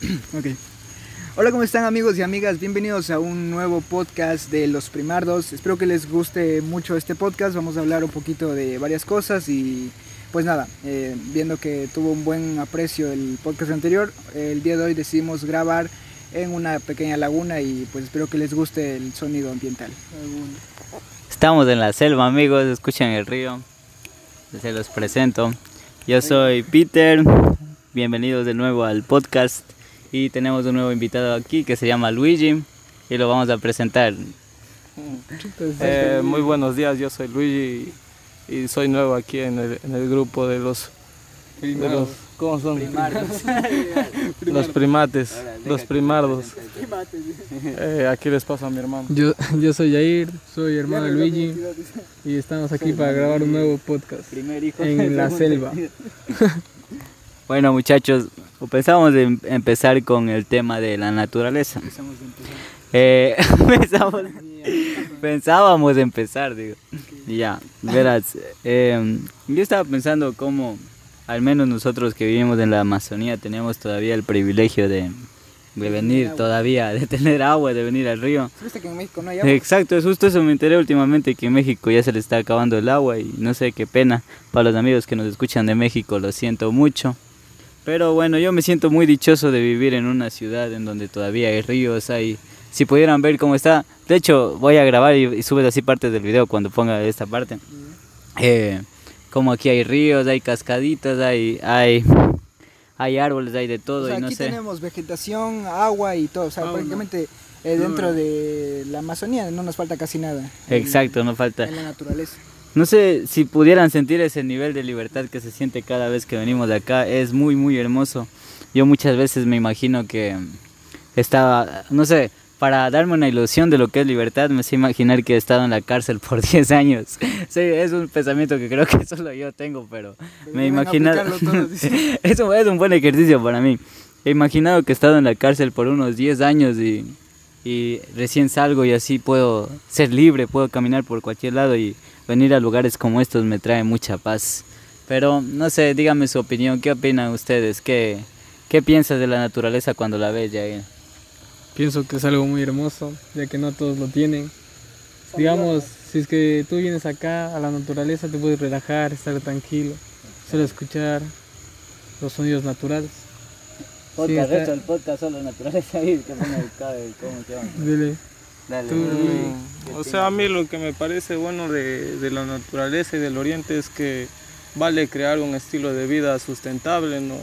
Ok. Hola, ¿cómo están amigos y amigas? Bienvenidos a un nuevo podcast de Los Primardos. Espero que les guste mucho este podcast. Vamos a hablar un poquito de varias cosas y pues nada, eh, viendo que tuvo un buen aprecio el podcast anterior, el día de hoy decidimos grabar en una pequeña laguna y pues espero que les guste el sonido ambiental. Estamos en la selva, amigos, escuchan el río. Se los presento. Yo soy Peter. Bienvenidos de nuevo al podcast. Y tenemos un nuevo invitado aquí que se llama Luigi y lo vamos a presentar. Eh, muy buenos días, yo soy Luigi y soy nuevo aquí en el, en el grupo de los, de los ¿cómo son? los primates, los primardos. Eh, aquí les paso a mi hermano. Yo, yo soy Jair, soy hermano de Luigi y estamos aquí para grabar un nuevo podcast Primer hijo en la selva. Bueno, muchachos, pensábamos en empezar con el tema de la naturaleza. Eh, pensamos- pensábamos empezar, digo. Ya, verás, eh, yo estaba pensando cómo, al menos nosotros que vivimos en la Amazonía, tenemos todavía el privilegio de, de venir todavía, de tener agua, de venir al río. ¿Viste que en México no hay agua? Exacto, es justo eso me enteré últimamente que en México ya se le está acabando el agua y no sé qué pena para los amigos que nos escuchan de México, lo siento mucho. Pero bueno, yo me siento muy dichoso de vivir en una ciudad en donde todavía hay ríos, hay... Si pudieran ver cómo está, de hecho voy a grabar y, y subes así parte del video cuando ponga esta parte. Eh, como aquí hay ríos, hay cascaditas, hay, hay, hay árboles, hay de todo O sea, y no aquí sé. tenemos vegetación, agua y todo. O sea, Fauna. prácticamente eh, dentro de la Amazonía no nos falta casi nada. en- Exacto, no falta. En la naturaleza. No sé si pudieran sentir ese nivel de libertad que se siente cada vez que venimos de acá. Es muy, muy hermoso. Yo muchas veces me imagino que estaba, no sé, para darme una ilusión de lo que es libertad, me sé imaginar que he estado en la cárcel por 10 años. Sí, es un pensamiento que creo que solo yo tengo, pero me he Vengan a imaginado... aplicarlo todos, dice. es, un, es un buen ejercicio para mí. He imaginado que he estado en la cárcel por unos 10 años y, y recién salgo y así puedo ser libre, puedo caminar por cualquier lado y venir a lugares como estos me trae mucha paz. Pero no sé, dígame su opinión, ¿qué opinan ustedes? ¿Qué, qué piensas de la naturaleza cuando la ves, Jair? Pienso que es algo muy hermoso, ya que no todos lo tienen. Digamos, si es que tú vienes acá a la naturaleza, te puedes relajar, estar tranquilo, solo escuchar los sonidos naturales. Podcast, está- esto, el podcast solo naturaleza ahí, que ponga el cabe, ¿cómo se llama? Dile, Dale, Tú- dale. O sea, a mí lo que me parece bueno de, de la naturaleza y del oriente es que vale crear un estilo de vida sustentable, ¿no?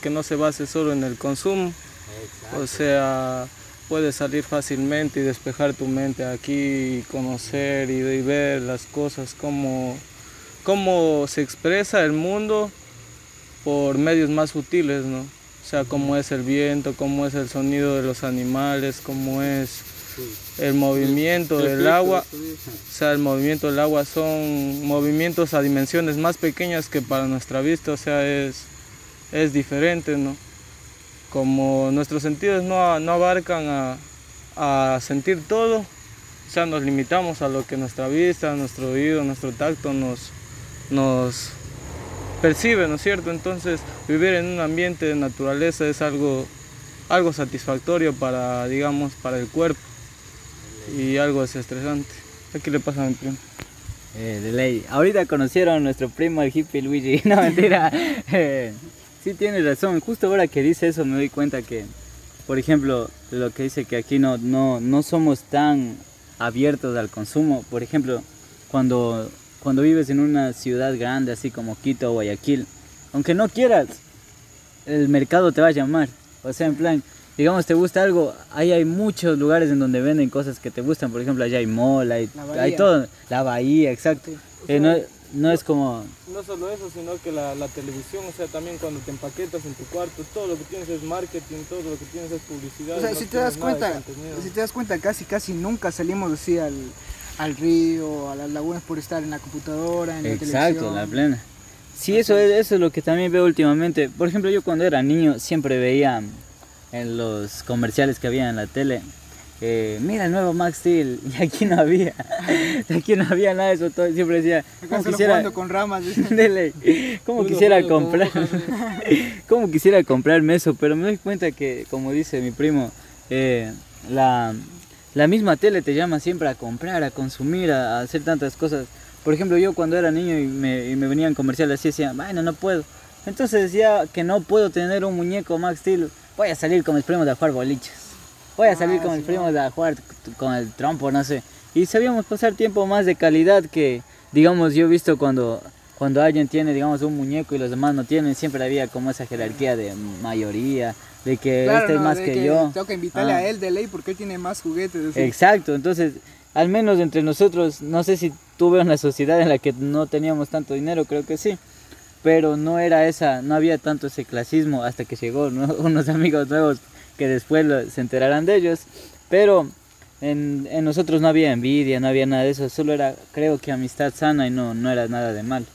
que no se base solo en el consumo. O sea, puedes salir fácilmente y despejar tu mente aquí, y conocer y, y ver las cosas, cómo, cómo se expresa el mundo por medios más sutiles, ¿no? O sea, cómo es el viento, cómo es el sonido de los animales, cómo es el movimiento del agua. O sea, el movimiento del agua son movimientos a dimensiones más pequeñas que para nuestra vista, o sea, es, es diferente, ¿no? Como nuestros sentidos no, no abarcan a, a sentir todo, o sea, nos limitamos a lo que nuestra vista, nuestro oído, nuestro tacto nos, nos percibe, ¿no es cierto? Entonces, vivir en un ambiente de naturaleza es algo, algo satisfactorio para, digamos, para el cuerpo y algo desestresante. Aquí le pasa a mi primo. Eh, de ley. Ahorita conocieron a nuestro primo el hippie Luigi. No, mentira. Eh, sí, tienes razón. Justo ahora que dice eso me doy cuenta que, por ejemplo, lo que dice que aquí no, no, no somos tan abiertos al consumo. Por ejemplo, cuando, cuando vives en una ciudad grande así como Quito o Guayaquil, aunque no quieras, el mercado te va a llamar. O sea, en plan, digamos, te gusta algo, ahí hay muchos lugares en donde venden cosas que te gustan. Por ejemplo, allá hay mall, hay, La todo. La bahía, exacto. Eh, no, no es como... No solo eso, sino que la, la televisión, o sea, también cuando te empaquetas en tu cuarto, todo lo que tienes es marketing, todo lo que tienes es publicidad. O sea, no si te das cuenta, si te das cuenta, casi casi nunca salimos así al, al río, a las lagunas por estar en la computadora, en la Exacto, televisión. la plena. Sí, eso es, eso es lo que también veo últimamente. Por ejemplo, yo cuando era niño siempre veía en los comerciales que había en la tele eh, mira el nuevo Max Steel, y aquí no había, aquí no había nada de eso, todo, siempre decía, como quisiera, con ramas. de ley, como Puro quisiera comprar, como quisiera comprarme eso, pero me doy cuenta que, como dice mi primo, eh, la, la misma tele te llama siempre a comprar, a consumir, a, a hacer tantas cosas. Por ejemplo, yo cuando era niño y me, y me venían comerciales así, decía, bueno, no puedo. Entonces decía que no puedo tener un muñeco Max Steel, voy a salir con mis primos a jugar boliches. Voy a salir Ah, con sí, mis primos a jugar con el trompo, no sé. Y sabíamos pasar tiempo más de calidad que, digamos, yo he visto cuando, cuando alguien tiene, digamos, un muñeco y los demás no tienen, siempre había como esa jerarquía de mayoría, de que Claro, este es no, más de que, yo. Toca invitarle Ah. a él de ley porque él tiene más juguetes. así. Exacto, entonces, al menos entre nosotros, no sé si tuve una sociedad en la que no teníamos tanto dinero, creo que sí, pero no era esa, no había tanto ese clasismo hasta que llegó ¿no? unos amigos nuevos que después se enterarán de ellos, pero en, en nosotros no había envidia, no había nada de eso, solo era, creo que amistad sana y no, no era nada de mal.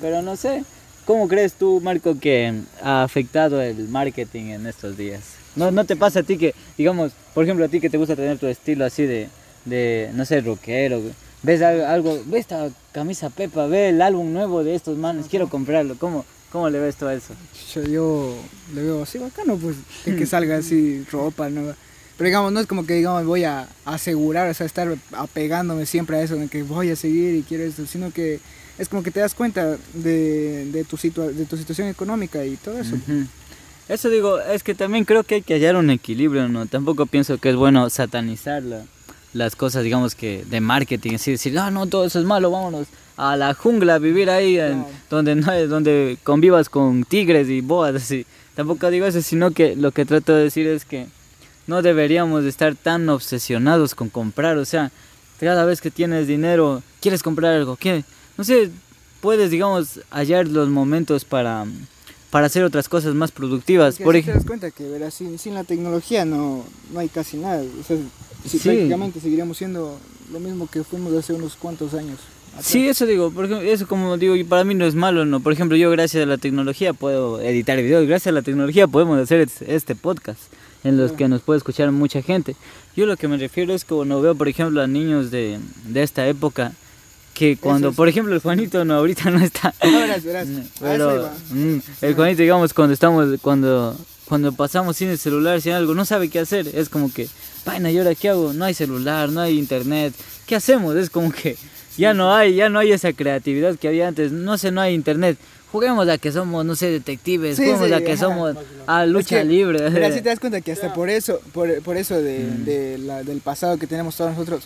Pero no sé, ¿cómo crees tú, Marco, que ha afectado el marketing en estos días? ¿No, ¿No te pasa a ti que, digamos, por ejemplo, a ti que te gusta tener tu estilo así de, de no sé, rockero, ves algo, ve esta camisa Pepa, ve el álbum nuevo de estos manes, quiero comprarlo, ¿cómo, cómo le ves tú a eso? Yo, yo le veo así bacano, pues, de que salga así ropa nueva. Pero digamos, no es como que digamos voy a asegurar, o sea, estar apegándome siempre a eso, de que voy a seguir y quiero esto, sino que es como que te das cuenta de, de, tu, situa de tu situación económica y todo eso. Eso digo, es que también creo que hay que hallar un equilibrio, ¿no? Tampoco pienso que es bueno satanizar la- las cosas, digamos que de marketing, así decir, ah, no, todo eso es malo, vámonos a la jungla a vivir ahí, en- Claro. donde no donde convivas con tigres y boas, así. Tampoco digo eso, sino que lo que trato de decir es que no deberíamos de estar tan obsesionados con comprar, o sea, cada vez que tienes dinero, quieres comprar algo, ¿qué? No sé, puedes, digamos, hallar los momentos para, para hacer otras cosas más productivas. Porque Por así te das cuenta que verás, sin, sin la tecnología no, no hay casi nada. O sea, Sí. prácticamente seguiríamos siendo lo mismo que fuimos hace unos cuantos años. atrás. Sí, eso digo, por ejemplo, eso como digo, y para mí no es malo, ¿no? Por ejemplo, yo gracias a la tecnología puedo editar videos, gracias a la tecnología podemos hacer es- este podcast en los Claro. que nos puede escuchar mucha gente. Yo lo que me refiero es que cuando veo, por ejemplo, a niños de, de esta época, que cuando, es. por ejemplo, el Juanito no ahorita no está, No, verás, verás. A eso pero mm, el Juanito, digamos, cuando estamos, cuando, cuando pasamos sin el celular, sin algo, no sabe qué hacer. Es como que, vaina, ¿y ahora qué hago? No hay celular, no hay internet. ¿Qué hacemos? Es como que ya no hay, ya no hay esa creatividad que había antes. No sé, no hay internet. Juguemos a que somos, no sé, detectives. Sí, juguemos sí, a que ajá. somos a lucha Es que, libre. Mira, si te das cuenta que hasta por eso, por, por eso de, Mm. de la- del pasado que tenemos todos nosotros,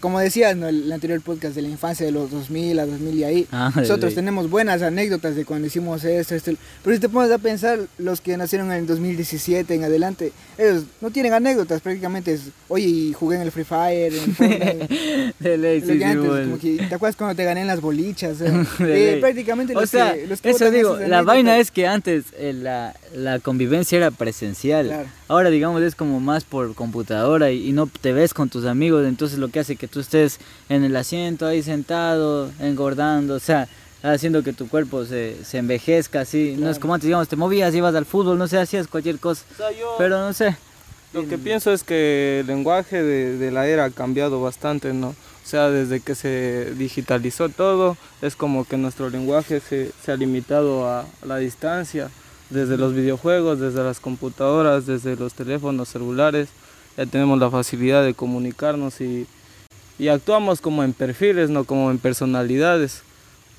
como decías, ¿no? el, anterior podcast de la infancia de los 2000 a 2000 y ahí, Ah, nosotros sí. tenemos buenas anécdotas de cuando hicimos esto, esto. Pero si te pones a pensar, los que nacieron en el 2017 en adelante, ellos no tienen anécdotas, prácticamente es, oye, jugué en el Free Fire, en el Fortnite, De ley, lo sí, que sí, antes, bueno. como que, ¿te acuerdas cuando te gané en las bolichas? Eh, Eh, prácticamente O los sea, que, los que eso digo, la vaina es que antes eh, la, la convivencia era presencial. Claro. Ahora, digamos, es como más por computadora y, y no te ves con tus amigos, entonces lo que hace que tú estés en el asiento ahí sentado, engordando, o sea, haciendo que tu cuerpo se, se envejezca así. No es como antes, digamos, te movías, ibas al fútbol, no sé, hacías cualquier cosa. O sea, yo Pero no sé. lo que pienso es que el lenguaje de, de la era ha cambiado bastante, ¿no? O sea, desde que se digitalizó todo, es como que nuestro lenguaje se, se ha limitado a la distancia, desde los videojuegos, desde las computadoras, desde los teléfonos celulares, ya tenemos la facilidad de comunicarnos y, y actuamos como en perfiles, no como en personalidades.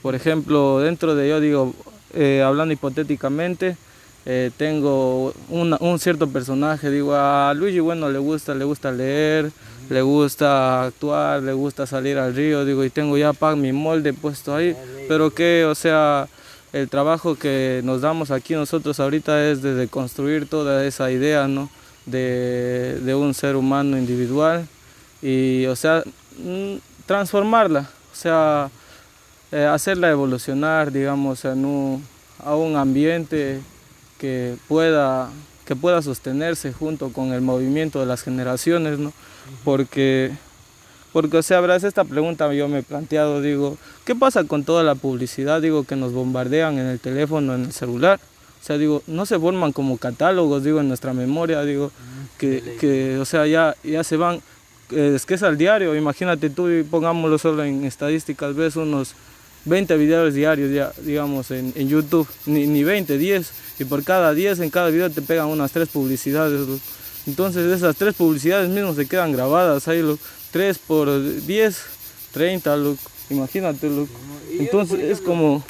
Por ejemplo, dentro de yo digo, eh, hablando hipotéticamente, eh, tengo una- un cierto personaje, digo, a Luigi, bueno, le gusta, le gusta leer, le gusta actuar, le gusta salir al río, digo, y tengo ya pa, mi molde puesto ahí, pero que, o sea, el trabajo que nos damos aquí nosotros ahorita es de construir toda esa idea, ¿no? De, de un ser humano individual y, o sea, mm, transformarla, o sea, eh, hacerla evolucionar, digamos, en un, a un ambiente que pueda, que pueda sostenerse junto con el movimiento de las generaciones, ¿no? Porque, porque, o sea, verás, esta pregunta yo me he planteado, digo, ¿qué pasa con toda la publicidad, digo, que nos bombardean en el teléfono, en el celular? O sea, digo, no se forman como catálogos, digo, en nuestra memoria, digo, que, que, o sea, ya, ya se van, es que es al diario, imagínate tú, y pongámoslo solo en estadísticas, ves unos 20 videos diarios, ya, digamos, en, en YouTube, ni, ni 20, 10, y por cada 10 en cada video te pegan unas 3 publicidades. Entonces esas 3 publicidades mismas se quedan grabadas ahí. 3 por 10, 30, loco. imagínate, loco. Entonces es como...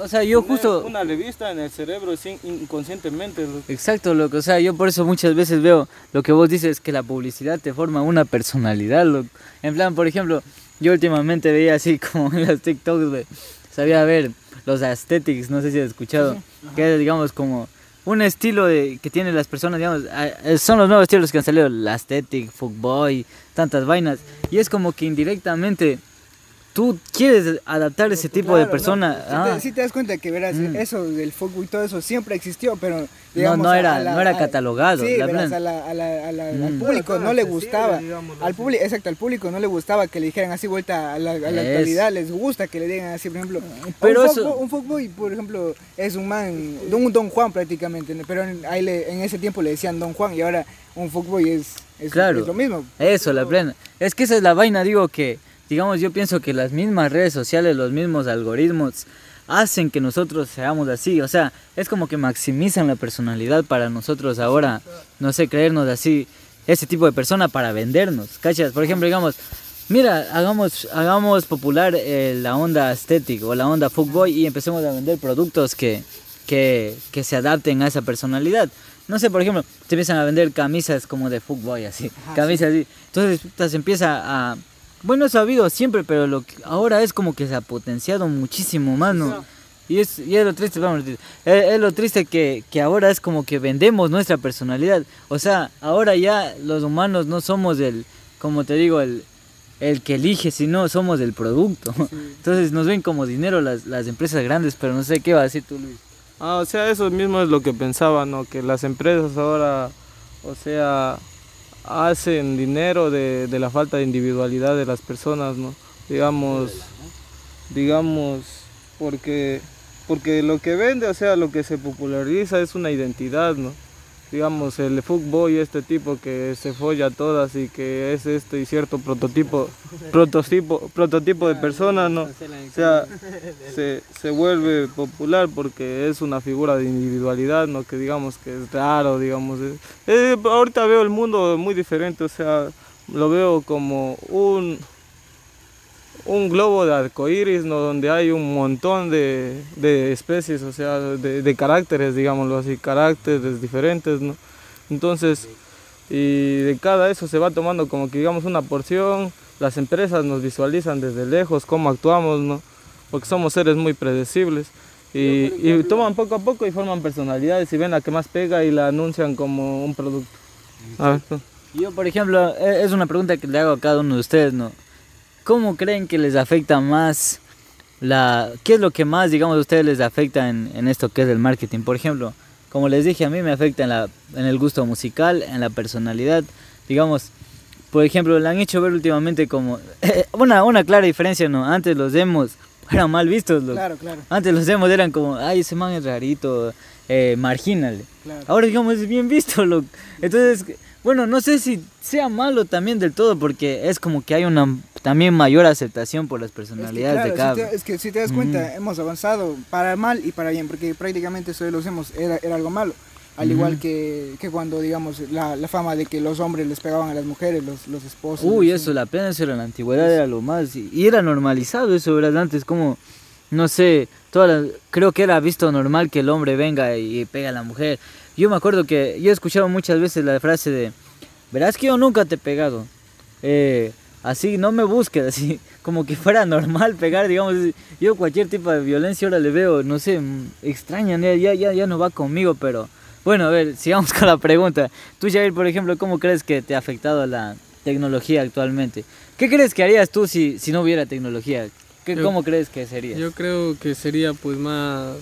O sea, yo justo... Una revista en el cerebro inconscientemente. loco. Exacto, loco. O sea, yo por eso muchas veces veo lo que vos dices, que la publicidad te forma una personalidad, loco. En plan, por ejemplo, yo últimamente veía así como en los TikToks, güey, sabía ver los aesthetics, no sé si has escuchado, que es, digamos, como un estilo de, que tienen las personas, digamos, eh, son los nuevos estilos que han salido, el aesthetic, fuckboy, tantas vainas, y es como que indirectamente tú quieres adaptar ese tipo de persona. ¿no? Si, ah. te, si te das cuenta que verás, Mm. eso del fútbol y todo eso siempre existió, pero digamos, no a- era- a la- no era a- catalogado, Sí, la verás, plan- a la- a la- a la- al Mm. público no le gustaba. Al público, exacto, al público no le gustaba que le dijeran así vuelta a la, a la Es. actualidad, les gusta que le digan así, por ejemplo. Pero un, eso- fuckboy, un fuckboy, por ejemplo, es un man, un Don Juan prácticamente, ¿no? pero en, ahí le- en ese tiempo le decían Don Juan y ahora un fuckboy es, es, Claro. es lo mismo. Eso, la plena. Es que esa es la vaina, digo que, digamos, yo pienso que las mismas redes sociales, los mismos algoritmos, hacen que nosotros seamos así. O sea, es como que maximizan la personalidad para nosotros ahora, no sé, creernos así, ese tipo de persona para vendernos. ¿Cachas? Por ejemplo, digamos, mira, hagamos, hagamos popular eh, la onda estética o la onda fuckboy y empecemos a vender productos que, que, que se adapten a esa personalidad. No sé, por ejemplo, te empiezan a vender camisas como de fuckboy, así. Ajá, camisas así. Entonces, se empieza a... Bueno, ha habido siempre, pero lo que ahora es como que se ha potenciado muchísimo más, ¿no? Y es, y es lo triste, vamos, es, es lo triste que, que ahora es como que vendemos nuestra personalidad. O sea, ahora ya los humanos no somos el, como te digo, el, el que elige, sino somos el producto. Entonces nos ven como dinero las, las empresas grandes, pero no sé qué va a decir tú, Luis. Ah, o sea, eso mismo es lo que pensaba, ¿no? Que las empresas ahora, o sea, hacen dinero de, de la falta de individualidad de las personas, ¿no? Digamos, digamos, porque, porque lo que vende, o sea, lo que se populariza es una identidad, ¿no? Digamos, el fuckboy, este tipo que se folla a todas y que es este y cierto prototipo, prototipo, prototipo de persona, ¿no? O sea, se, se vuelve popular porque es una figura de individualidad, ¿no? Que digamos que es raro, digamos. Eh, ahorita veo el mundo muy diferente, o sea, lo veo como un, un globo de arcoíris, ¿no? Donde hay un montón de, de especies, o sea, de, de caracteres, digámoslo así, caracteres diferentes, ¿no? Entonces, y de cada eso se va tomando como que digamos una porción, las empresas nos visualizan desde lejos cómo actuamos, ¿no? Porque somos seres muy predecibles. Y, y toman poco a poco y forman personalidades y ven la que más pega y la anuncian como un producto. A ver, tú. Yo, por ejemplo, e- es una pregunta que le hago a cada uno de ustedes, ¿no? ¿Cómo creen que les afecta más la... ¿Qué es lo que más, digamos, a ustedes les afecta en, en esto que es el marketing? Por ejemplo, como les dije, a mí me afecta en, la, en el gusto musical, en la personalidad. Digamos, por ejemplo, le han hecho ver últimamente como... una, una clara diferencia, ¿no? Antes los demos eran mal vistos, loco. Claro, claro, Antes los demos eran como, ay, ese man es rarito, eh, marginal. claro. Ahora digamos es bien visto, loco. Entonces, bueno, no sé si sea malo también del todo porque es como que hay una también mayor aceptación por las Es que, personalidades claro, de cada si te- es que si te das cuenta, hemos avanzado para mal y para bien, porque prácticamente eso de los hemos era, era algo malo. Al igual que, que cuando, digamos, la, la fama de que los hombres les pegaban a las mujeres, los, los esposos. Uy, eso, la pena eso era en la antigüedad, era lo más. Y, y era normalizado eso, ¿verdad? Antes, como, no sé, todas las- creo que era visto normal que el hombre venga y pegue a la mujer. Yo me acuerdo que yo he escuchado muchas veces la frase de, verás que yo nunca te he pegado. Eh, así, no me busques, así, como que fuera normal pegar, digamos. Yo cualquier tipo de violencia ahora le veo, no sé, mm, extraña, ya, ya, ya, no va conmigo, pero... Bueno, a ver, sigamos con la pregunta. Tú, Jair, por ejemplo, ¿cómo crees que te ha afectado la tecnología actualmente? ¿Qué crees que harías tú si, si no hubiera tecnología? ¿Qué, Yo- ¿Cómo crees que sería? Yo creo que sería pues más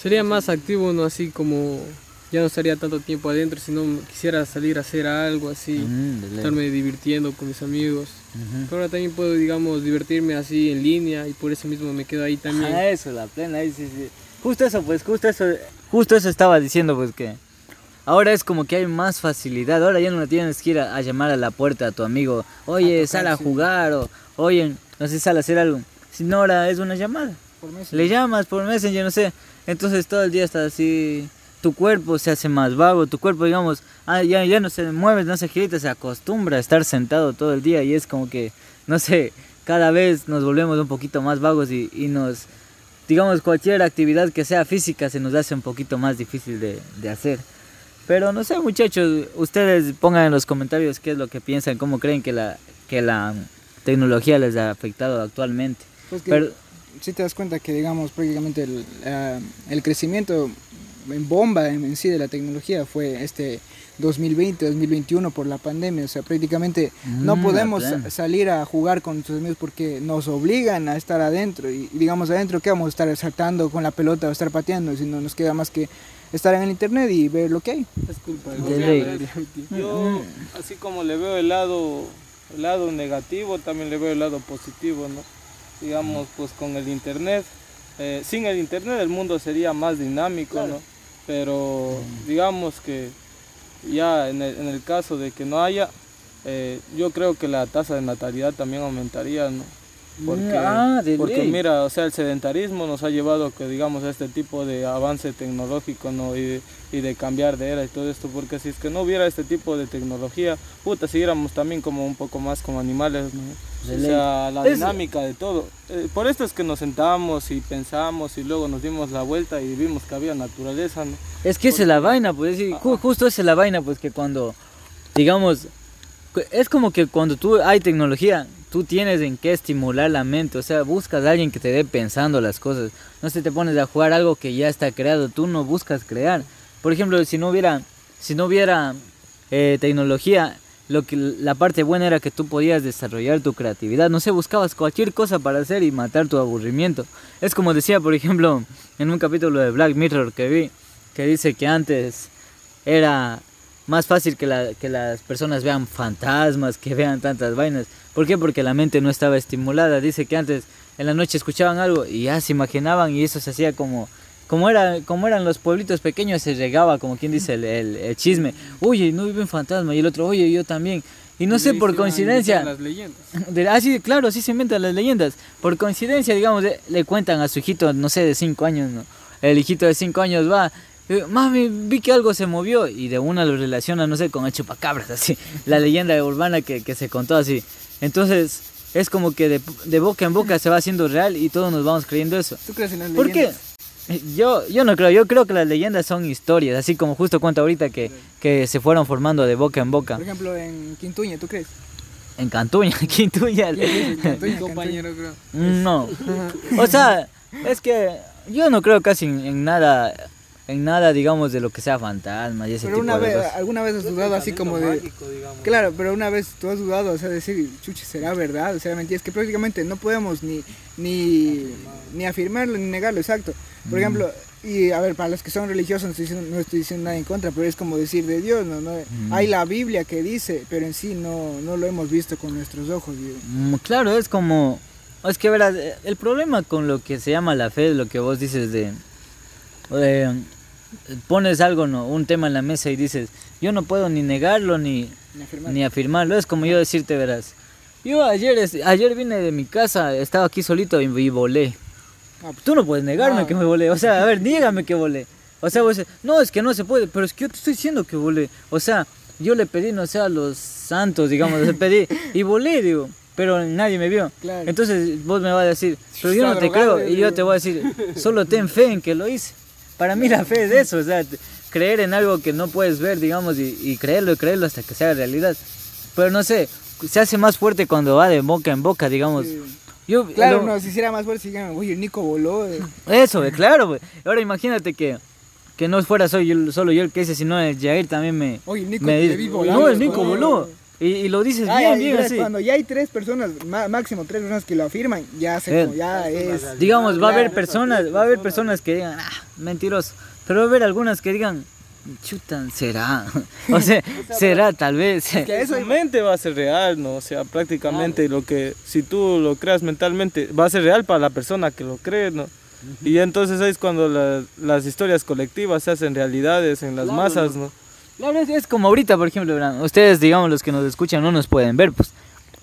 sería más activo, no así como ya no estaría tanto tiempo adentro, sino quisiera salir a hacer algo así, Mm, estarme divirtiendo con mis amigos. Pero ahora también puedo, digamos, divertirme así en línea y por eso mismo me quedo ahí también. Ah, eso, la plena, ahí sí, sí. Justo eso, pues, justo eso, justo eso estaba diciendo, pues, que ahora es como que hay más facilidad. Ahora ya no tienes que ir a, a llamar a la puerta a tu amigo. Oye, A tocar, sal a sí. jugar o oye, no sé, sal a hacer algo. Sino ahora es una llamada. Por. Le llamas por Messenger, no sé. Entonces todo el día estás así. Tu cuerpo se hace más vago. Tu cuerpo, digamos, ah, ya, ya no se mueve, no se agita, se acostumbra a estar sentado todo el día. Y es como que, no sé, cada vez nos volvemos un poquito más vagos y, y nos. Digamos, cualquier actividad que sea física se nos hace un poquito más difícil de, de hacer. Pero no sé, muchachos, ustedes pongan en los comentarios qué es lo que piensan, cómo creen que la, que la tecnología les ha afectado actualmente. Pues que Pero, si te das cuenta que, digamos, prácticamente el, eh, el crecimiento en bomba en, en sí de la tecnología fue este 2020, 2021 por la pandemia. O sea, prácticamente no Mm, la podemos salir a jugar con nuestros amigos porque nos obligan a estar adentro. Y, y digamos, adentro, ¿qué vamos a estar saltando con la pelota o estar pateando? Si no nos queda más que estar en el internet y ver lo que hay. Es culpa De. Yo, así como le veo el lado, el lado negativo, también le veo el lado positivo, ¿no? Digamos, pues con el internet, eh, sin el internet el mundo sería más dinámico, ¿no? Pero digamos que ya en el, en el caso de que no haya, eh, yo creo que la tasa de natalidad también aumentaría, ¿no? Porque, Ah, de porque mira, o sea, el sedentarismo nos ha llevado que digamos a este tipo de avance tecnológico, ¿no? Y y de cambiar de era y todo esto, porque si es que no hubiera este tipo de tecnología, puta, siguiéramos también como un poco más como animales, ¿no? O sea, la dinámica de todo. Eh, por esto es que nos sentamos y pensamos y luego nos dimos la vuelta y vimos que había naturaleza, ¿no? Es que esa es la vaina, pues, justo esa es la vaina, pues, que cuando, digamos, es como que cuando tú hay tecnología, tú tienes en qué estimular la mente, o sea, buscas a alguien que te dé pensando las cosas, no se te pones a jugar algo que ya está creado, tú no buscas crear. Por ejemplo, si no hubiera, si no hubiera eh, tecnología, lo que la parte buena era que tú podías desarrollar tu creatividad, no sé, buscabas cualquier cosa para hacer y matar tu aburrimiento. Es como decía, por ejemplo, en un capítulo de Black Mirror que vi, que dice que antes era más fácil que, la- que las personas vean fantasmas, que vean tantas vainas. ¿Por qué? Porque la mente no estaba estimulada. Dice que antes en la noche escuchaban algo y ya se imaginaban y eso se hacía como... Como, era, como eran los pueblitos pequeños, se regaba, como quien dice, el, el- el chisme. Oye, no vive un fantasma. Y el otro, oye, yo también. Y no Y sé, por coincidencia... Las leyendas. De, ah, sí, claro, así se inventan las leyendas. Por coincidencia, digamos, eh, le cuentan a su hijito, no sé, de 5 años, ¿no? El hijito de 5 años va, eh, mami, vi que algo se movió y de una lo relaciona, no sé, con el chupacabras, así. La leyenda urbana que, que se contó así. Entonces, es como que de, de boca en boca se va haciendo real y todos nos vamos creyendo eso. ¿Tú crees en las ¿Por qué? leyendas? Yo, yo no creo, yo creo que las leyendas son historias, así como justo cuento ahorita que, que se fueron formando de boca en boca. Por ejemplo, en Quintuña, ¿tú crees? En Cantuña, Quintuña. En Cantuña, compañero, creo. No. O sea, es que yo no creo casi en, en nada, en nada, digamos, de lo que sea fantasma y ese Pero tipo una de vez, cosas. alguna vez has dudado así como de... Claro, pero una vez tú has dudado, o sea, decir, chuche, ¿será verdad? O sea, mentira, es que prácticamente no podemos ni, ni, ni afirmarlo ni negarlo, exacto. Por Mm. ejemplo, y a ver, para los que son religiosos no estoy diciendo, no estoy diciendo nada en contra, pero es como decir de Dios, ¿no? no Mm. Hay la Biblia que dice, pero en sí no, no lo hemos visto con nuestros ojos, digo. Mm, Claro, es como... Es que verás, el problema con lo que se llama la fe lo que vos dices de... eh, pones algo, ¿no? un tema en la mesa y dices, yo no puedo ni negarlo ni, Ni afirmar. ni afirmarlo. Es como yo decirte, verás. Yo ayer, ayer vine de mi casa, estaba aquí solito y, y volé. Ah, pues, Tú no puedes negarme No. que me volé. O sea, a ver, dígame que volé. O sea, vos no, es que no se puede, pero es que yo te estoy diciendo que volé. O sea, yo le pedí, no sé, a los santos, digamos, le pedí y volé, digo, pero nadie me vio. Claro. Entonces vos me vas a decir, pero yo no te creo. Y yo te voy a decir, solo ten fe en que lo hice. Para mí la fe es eso, o sea, creer en algo que no puedes ver, digamos, y, y creerlo y creerlo hasta que sea realidad. Pero no sé, se hace más fuerte cuando va de boca en boca, digamos. Sí. Yo, Claro, lo- no, si hiciera más fuerte, si digan, oye, el Nico voló. eh". eso, güey, claro, güey. Ahora imagínate que, que no fuera soy yo- solo yo el que hice, sino el Jair también me... Oye, el Nico me te vi volando. no, el Nico voló. Y, y lo dices Ah, bien, y bien así. Cuando ya hay tres personas, máximo tres personas que lo afirman, ya se Eh. ya es. Digamos, va a haber personas, va a haber personas que digan, ah, mentiroso. Pero va a haber algunas que digan, chutan, será. o sea, será tal vez. Que eso Tu mente va a ser real, ¿no? O sea, prácticamente lo que, si tú lo creas mentalmente, va a ser real para la persona que lo cree, ¿no? Y entonces ahí es cuando la- las historias colectivas se hacen realidades en las masas, ¿no? Claro, es, es como ahorita, por ejemplo, verán, ustedes, digamos, los que nos escuchan no nos pueden ver, pues.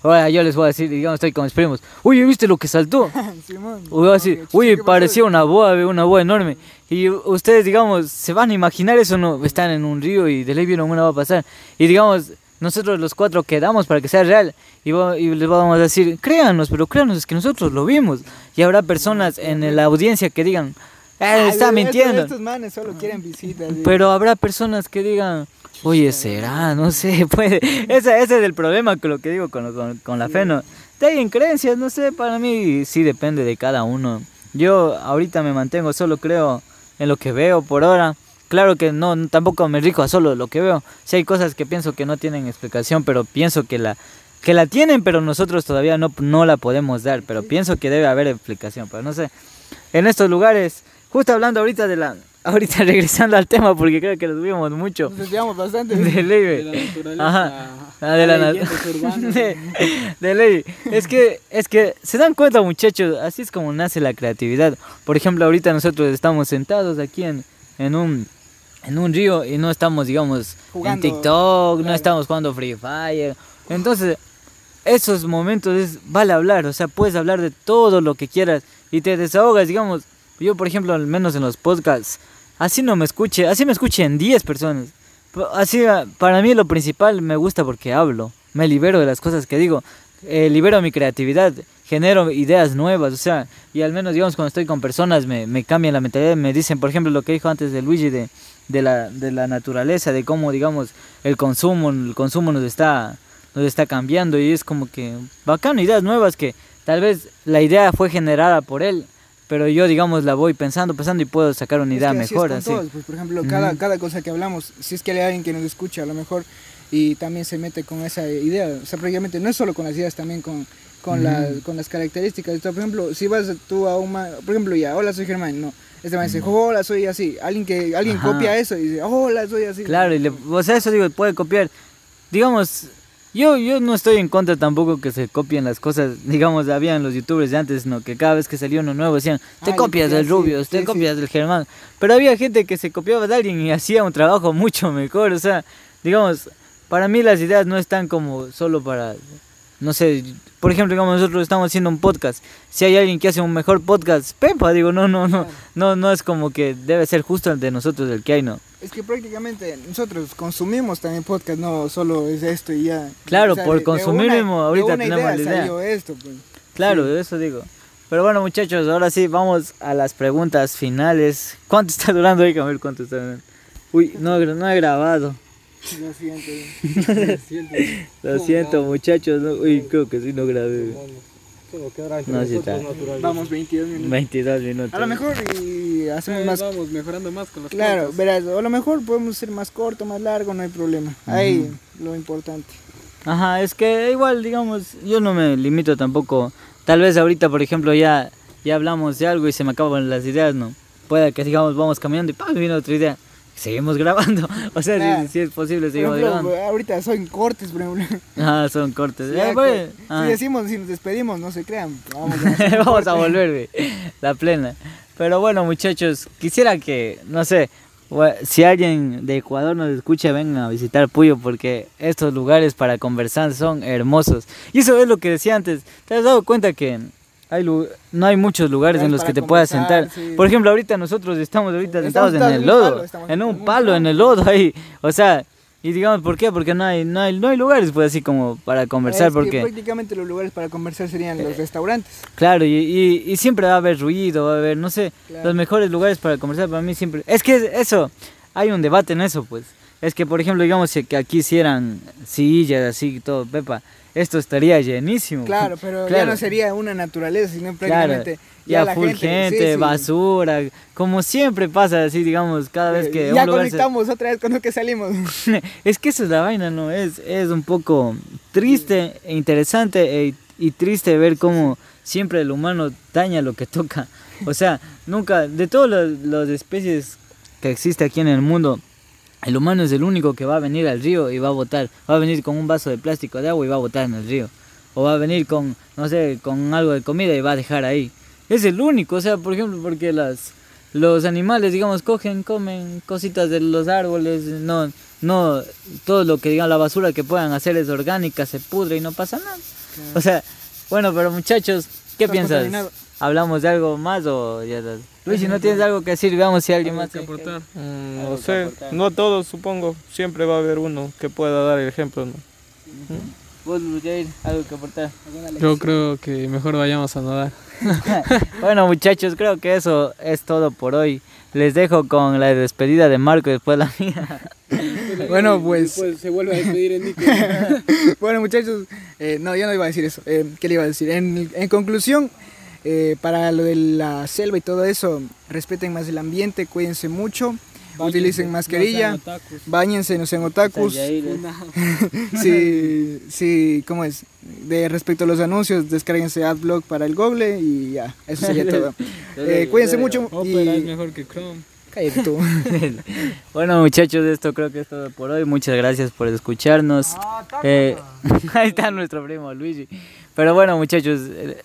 Ahora yo les voy a decir, digamos, estoy con mis primos, oye, ¿viste lo que saltó? Simón. O voy a decir, ¿Qué oye, parecía una boa, una boa enorme. Y ustedes, digamos, se van a imaginar eso, no están en un río y de ley vieron una va a pasar. Y digamos, nosotros los cuatro quedamos para que sea real. Y, va- y les vamos a decir, créanos, pero créanos, es que nosotros lo vimos. Y habrá personas en la audiencia que digan, "Ah, Ay, está estos- mintiendo. Estos manes solo quieren visitas. sí. Pero habrá personas que digan, oye, será, no sé, puede. Ese, ese es el problema con lo que digo con, con, con la fe, ¿no? De ahí en creencias, no sé, para mí sí depende de cada uno. Yo ahorita me mantengo, solo creo en lo que veo por ahora. Claro que no, tampoco me rico a solo lo que veo. Si hay cosas que pienso que no tienen explicación, pero pienso que la, que la tienen, pero nosotros todavía no, no la podemos dar. Pero pienso que debe haber explicación, pero no sé. En estos lugares, justo hablando ahorita de la... Ahorita regresando al tema, porque creo que nos vimos mucho. Nos desviamos bastante. De ley, De la naturaleza. Ajá. Ah, de la urbanas. de, de ley. Es que, es que se dan cuenta, muchachos, así es como nace la creatividad. Por ejemplo, ahorita nosotros estamos sentados aquí en, en un en un río y no estamos, digamos, Jugando, en TikTok, no estamos jugando Free Fire. Entonces, esos momentos es, vale hablar, o sea, puedes hablar de todo lo que quieras y te desahogas, digamos, yo por ejemplo, al menos en los podcasts, así no me escuche, así me escuchen 10 personas. Así, ah, para mí lo principal me gusta porque hablo, me libero de las cosas que digo, eh, libero mi creatividad, genero ideas nuevas, o sea, y al menos, digamos, cuando estoy con personas me, me cambian la mentalidad, me dicen, por ejemplo, lo que dijo antes de Luigi de, de, la, de la naturaleza, de cómo, digamos, el consumo, el consumo nos está, nos está cambiando y es como que bacano, ideas nuevas que tal vez la idea fue generada por él, pero yo, digamos, la voy pensando, pensando y puedo sacar una Es idea que así es mejor, con así. todos, pues, por ejemplo, cada, Ujú. cada cosa que hablamos, si es que hay alguien que nos escucha a lo mejor y también se mete con esa idea, o sea, prácticamente no es solo con las ideas, también con, con, la- con las características. Entonces, por ejemplo, si vas tú a un, ma- por ejemplo, ya, hola, soy Germán, no, este man dice, hola, soy así, alguien que alguien Ajá. copia eso y dice, hola, soy así. Claro, y le, o sea, eso digo, puede copiar. Digamos, yo, yo no estoy en contra tampoco que se copien las cosas. Digamos, habían los youtubers de antes, ¿no? Que cada vez que salía uno nuevo decían, te Ah, copias del sí, Rubio, te sí, copias del Germán. Pero había gente que se copiaba de alguien y hacía un trabajo mucho mejor. O sea, digamos, para mí las ideas no están como solo para, no sé, por ejemplo, digamos, nosotros estamos haciendo un podcast. Si hay alguien que hace un mejor podcast, Pepa, digo, no, no, no, no, no es como que debe ser justo el de nosotros el que hay, ¿no? Es que prácticamente nosotros consumimos también podcast, no solo es esto y ya. Claro, O por consumir mismo, de ahorita una tenemos la idea. salió esto, pues. Claro, Sí. eso digo. Pero bueno, muchachos, ahora sí vamos a las preguntas finales. ¿Cuánto está durando? Que ver cuánto está durando. Uy, no, no he grabado. Lo siento. Lo siento, muchachos. no- uy, creo que sí no grabé. Entre No, sí está. Vamos 22 minutos. 22 minutos. A lo mejor y hacemos más vamos mejorando más con los Claro, podcasts. verás, a lo mejor podemos ser más corto, más largo, no hay problema. Ahí lo importante. Ajá, es que igual, digamos, yo no me limito tampoco. Tal vez ahorita, por ejemplo, ya, ya hablamos de algo y se me acaban las ideas, ¿no? Puede que, digamos, vamos caminando y ¡pam! viene otra idea. Seguimos grabando. O sea, Claro. si, si es posible, seguimos ejemplo, grabando. ahorita son cortes, por ejemplo. Ah, son cortes. Ya Eh, pues, ah. Si decimos, si nos despedimos, no se crean. Vamos a Vamos a volver, güey. La plena. Pero bueno, muchachos, quisiera que, no sé, si alguien de Ecuador nos escucha, vengan a visitar Puyo porque estos lugares para conversar son hermosos. Y eso es lo que decía antes. ¿Te has dado cuenta que hay no hay muchos lugares en los que te puedas sentar? sí. Por ejemplo, ahorita nosotros estamos ahorita Estamos sentados en el lodo, palo, estamos en un palo, en el lodo ahí. O sea, y digamos, ¿por qué? Porque no hay, no hay, no hay lugares, pues así como para conversar, Es que porque... prácticamente los lugares para conversar serían los restaurantes. Claro, y, y, y siempre va a haber ruido, va a haber, no sé, Claro. los mejores lugares para conversar para mí siempre. Es que eso, hay un debate en eso, pues. Es que, por ejemplo, digamos que aquí hicieran sillas, así, todo, Pepa, esto estaría llenísimo. Claro, pero ya no sería una naturaleza, sino Claro, prácticamente ya, la full gente, sí. basura, como siempre pasa así, digamos, cada vez que ya un lugar se- conectamos otra vez cuando que salimos. es que esa es la vaina, ¿no? Es, es un poco triste e interesante e- y triste ver cómo siempre el humano daña lo que toca. O sea, nunca, de todas las, las especies que existe aquí en el mundo, el humano es el único que va a venir al río y va a botar, va a venir con un vaso de plástico de agua y va a botar en el río. O va a venir con, no sé, con algo de comida y va a dejar ahí. Es el único, o sea, por ejemplo, porque las, los animales, digamos, cogen, comen cositas de los árboles, no, no todo lo que digan la basura que puedan hacer es orgánica, se pudre y no pasa nada. O sea, bueno, pero muchachos, ¿qué Está piensas? ¿Hablamos de algo más o ya estás? Luis, si no tienes algo que decir, veamos si alguien más que que- aportar. Mm, Algo no que sé, aportar. no todos supongo, siempre va a haber uno que pueda dar el ejemplo, ¿no? Vos, Jair, algo que aportar. Yo creo que mejor vayamos a nadar. Bueno, muchachos, creo que eso es todo por hoy. Les dejo con la despedida de Marco y después la mía. Bueno, pues. se vuelve a despedir en Nico. bueno, muchachos, eh, no, yo no iba a decir eso. Eh, ¿Qué le iba a decir? En, en conclusión, eh, para lo de la selva y todo eso, respeten más el ambiente, cuídense mucho, utilicen mascarilla, bañense, no sean otakus. Sí, sí, ¿cómo es? De respecto a los anuncios, descárguense AdBlock para el Google y ya, eso sería todo. Eh, cuídense mucho Opera es y mejor que Chrome. cállate tú. Bueno, muchachos, esto creo que es todo por hoy. Muchas gracias por escucharnos. Eh, ahí está nuestro primo Luigi. Pero bueno, muchachos, eh,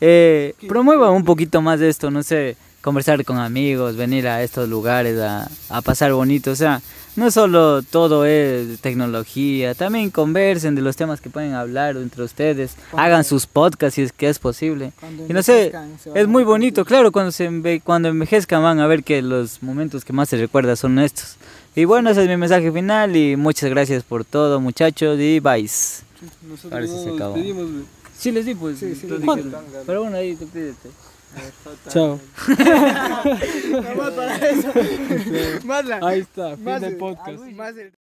eh, promuevan un poquito más de esto, no sé, conversar con amigos, venir a estos lugares a, a pasar bonito. O sea, no solo todo es tecnología, también conversen de los temas que pueden hablar entre ustedes. Hagan sus podcasts si es que es posible. Cuando Y no sé, es muy bonito, claro, cuando se enve- cuando envejezcan van a ver que los momentos que más se recuerda son estos. Y bueno, ese es mi mensaje final y muchas gracias por todo, muchachos, y bye. Nosotros Ahora se nos acabó. despedimos, güey. Sí, les di, pues. Sí, sí. Pero bueno, ahí despídete. Chao. Más para eso. Más la- Ahí está, fin más del el- podcast.